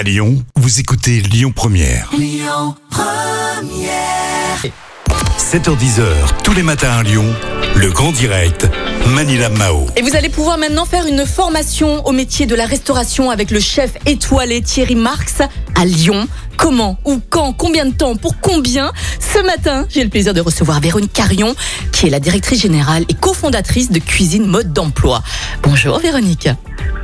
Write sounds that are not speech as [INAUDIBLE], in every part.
À Lyon, vous écoutez Lyon Première. 7h10h, tous les matins à Lyon, le grand direct, Manila Mao. Et vous allez pouvoir maintenant faire une formation au métier de la restauration avec le chef étoilé Thierry Marx à Lyon. Comment, ou quand, combien de temps, pour combien? Ce matin, j'ai le plaisir de recevoir Véronique Carion, qui est la directrice générale et cofondatrice de Cuisine Mode d'Emploi. Bonjour Véronique.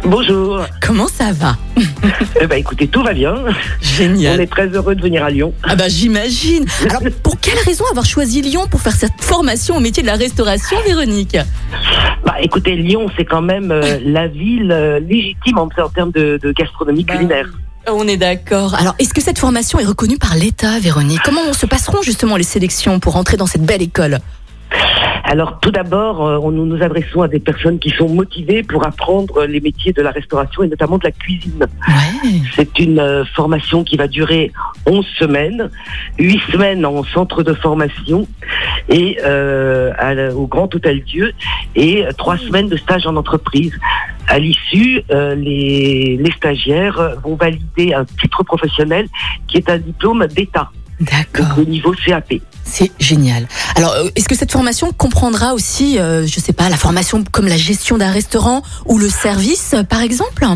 Bonjour. Comment ça va [LAUGHS] Eh ben, écoutez, tout va bien. On Génial. est très heureux de venir à Lyon. Ah bah j'imagine. Alors [LAUGHS] pour quelle raison avoir choisi Lyon pour faire cette formation au métier de la restauration, Véronique? Bah, écoutez, Lyon, c'est quand même euh, [LAUGHS] la ville euh, légitime en, en termes de, de gastronomie Bah, culinaire. On est d'accord. Alors, est-ce que cette formation est reconnue par l'État, Véronique? Comment se passeront justement les sélections pour entrer dans cette belle école? Alors, tout d'abord, euh, nous nous adressons à des personnes qui sont motivées pour apprendre les métiers de la restauration et notamment de la cuisine. Ouais. C'est une euh, formation qui va durer 11 semaines, 8 semaines en centre de formation et euh, à au Grand Hôtel Dieu et 3 semaines de stage en entreprise. À l'issue, euh, les, les stagiaires vont valider un titre professionnel qui est un diplôme d'État, D'accord. au niveau CAP. C'est génial. Alors, euh, est-ce que cette formation comprendra aussi, euh, je sais pas, la formation comme la gestion d'un restaurant ou le service, par exemple?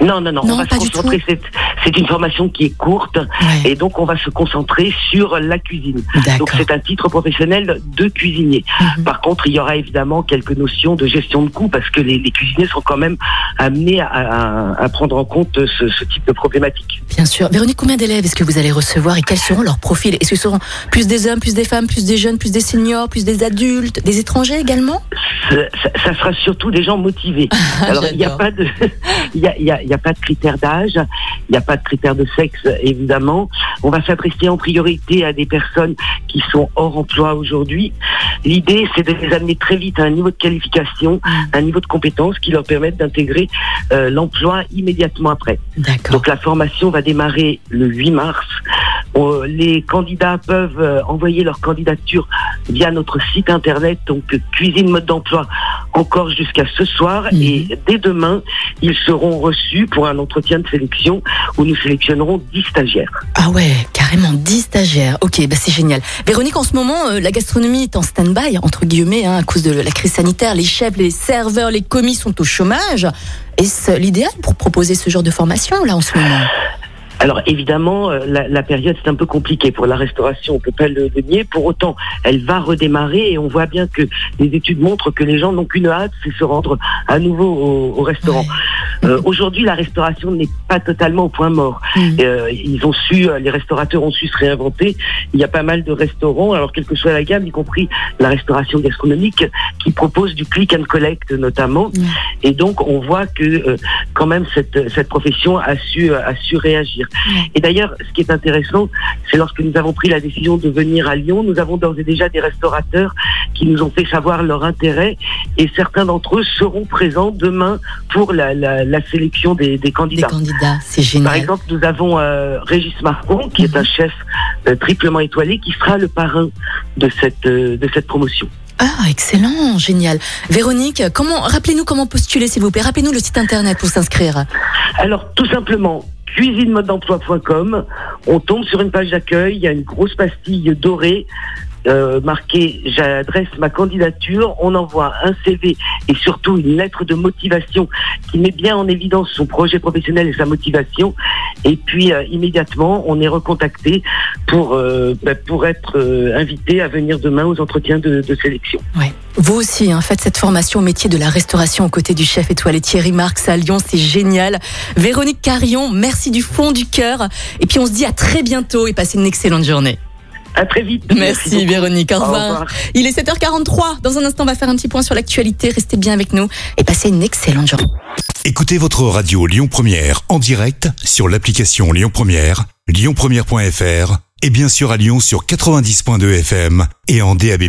Non, non, non, Non, on va pas se du concentrer. C'est, une formation qui est courte Ouais. et donc on va se concentrer sur la cuisine. Donc c'est un titre professionnel de cuisinier. Mhm. Par contre, il y aura évidemment quelques notions de gestion de coûts parce que les, les cuisiniers sont quand même amenés à, à- à prendre en compte ce, ce type de problématique. Bien sûr. Véronique, combien d'élèves est-ce que vous allez recevoir et quels seront leurs profils? Est-ce que ce seront plus des hommes, plus des femmes, plus des jeunes, plus des seniors, plus des adultes, des étrangers également? Ça, ça- ça sera surtout des gens motivés. Alors il n'y a J'adore. pas de, [LAUGHS] il y a, il y a- il y a pas de critères d'âge, il n'y a pas de critères de sexe évidemment. On va s'adresser en priorité à des personnes qui sont hors emploi aujourd'hui. L'idée c'est de les amener très vite à un niveau de qualification, un niveau de compétence qui leur permette d'intégrer euh, l'emploi immédiatement après. Donc la formation va démarrer le 8 mars. Euh, les candidats peuvent euh, envoyer leur candidature via notre site internet, donc Cuisine Mode d'Emploi, encore jusqu'à ce soir. Mhm. Et dès demain, ils seront reçus pour un entretien de sélection où nous sélectionnerons 10 stagiaires. Ah ouais, carrément 10 stagiaires. Ok, bah c'est génial. Véronique, en ce moment, euh, la gastronomie est en stand-by, entre guillemets, hein, à cause de la crise sanitaire. Les chefs, les serveurs, les commis sont au chômage. Est-ce l'idéal pour proposer ce genre de formation, là, en ce moment? Alors évidemment, euh, la, période c'est un peu compliqué pour la restauration, on peut pas le, le nier. Pour autant, elle va redémarrer et on voit bien que les études montrent que les gens n'ont qu'une hâte, c'est se rendre à nouveau au, au restaurant. Euh, Aujourd'hui, la restauration n'est pas totalement au point mort. Mhm. Euh, ils ont su, euh, les restaurateurs ont su se réinventer. Il y a pas mal de restaurants, alors quelle que soit la gamme, y compris la restauration gastronomique, qui propose du click and collect notamment. Mhm. Et donc, on voit que euh, quand même cette, cette profession a su, a su réagir. Ouais. Et d'ailleurs, ce qui est intéressant, c'est lorsque nous avons pris la décision de venir à Lyon, nous avons d'ores et déjà des restaurateurs qui nous ont fait savoir leur intérêt et certains d'entre eux seront présents demain pour la, la, la sélection des, des Des candidats. candidats, c'est Par génial. exemple, nous avons euh, Régis Marcon, qui est Mhm. un chef euh, triplement étoilé, qui sera le parrain de cette, euh, de cette promotion. Ah, excellent, génial. Véronique, comment, rappelez-nous comment postuler, s'il vous plaît. Rappelez-nous le site internet pour s'inscrire. Alors, tout simplement, cuisinemodemploi.com, on tombe sur une page d'accueil, il y a une grosse pastille dorée euh, marquée j'adresse ma candidature, on envoie un CV et surtout une lettre de motivation qui met bien en évidence son projet professionnel et sa motivation. Et puis euh, immédiatement, on est recontacté pour euh, bah, pour être invité à venir demain aux entretiens de, sélection. Ouais. Vous aussi, hein, faites cette formation au métier de la restauration aux côtés du chef étoilé Thierry Marx à Lyon, c'est génial. Véronique Carion, merci du fond du cœur. Et puis on se dit à très bientôt et passez une excellente journée. À très vite. Merci. Véronique, au Au revoir. Il est 7h43. Dans un instant, on va faire un petit point sur l'actualité. Restez bien avec nous et passez une excellente journée. Écoutez votre radio Lyon Première en direct sur l'application Lyon Première, lyonpremière.fr et bien sûr à Lyon sur 90.2 FM et en DAB+.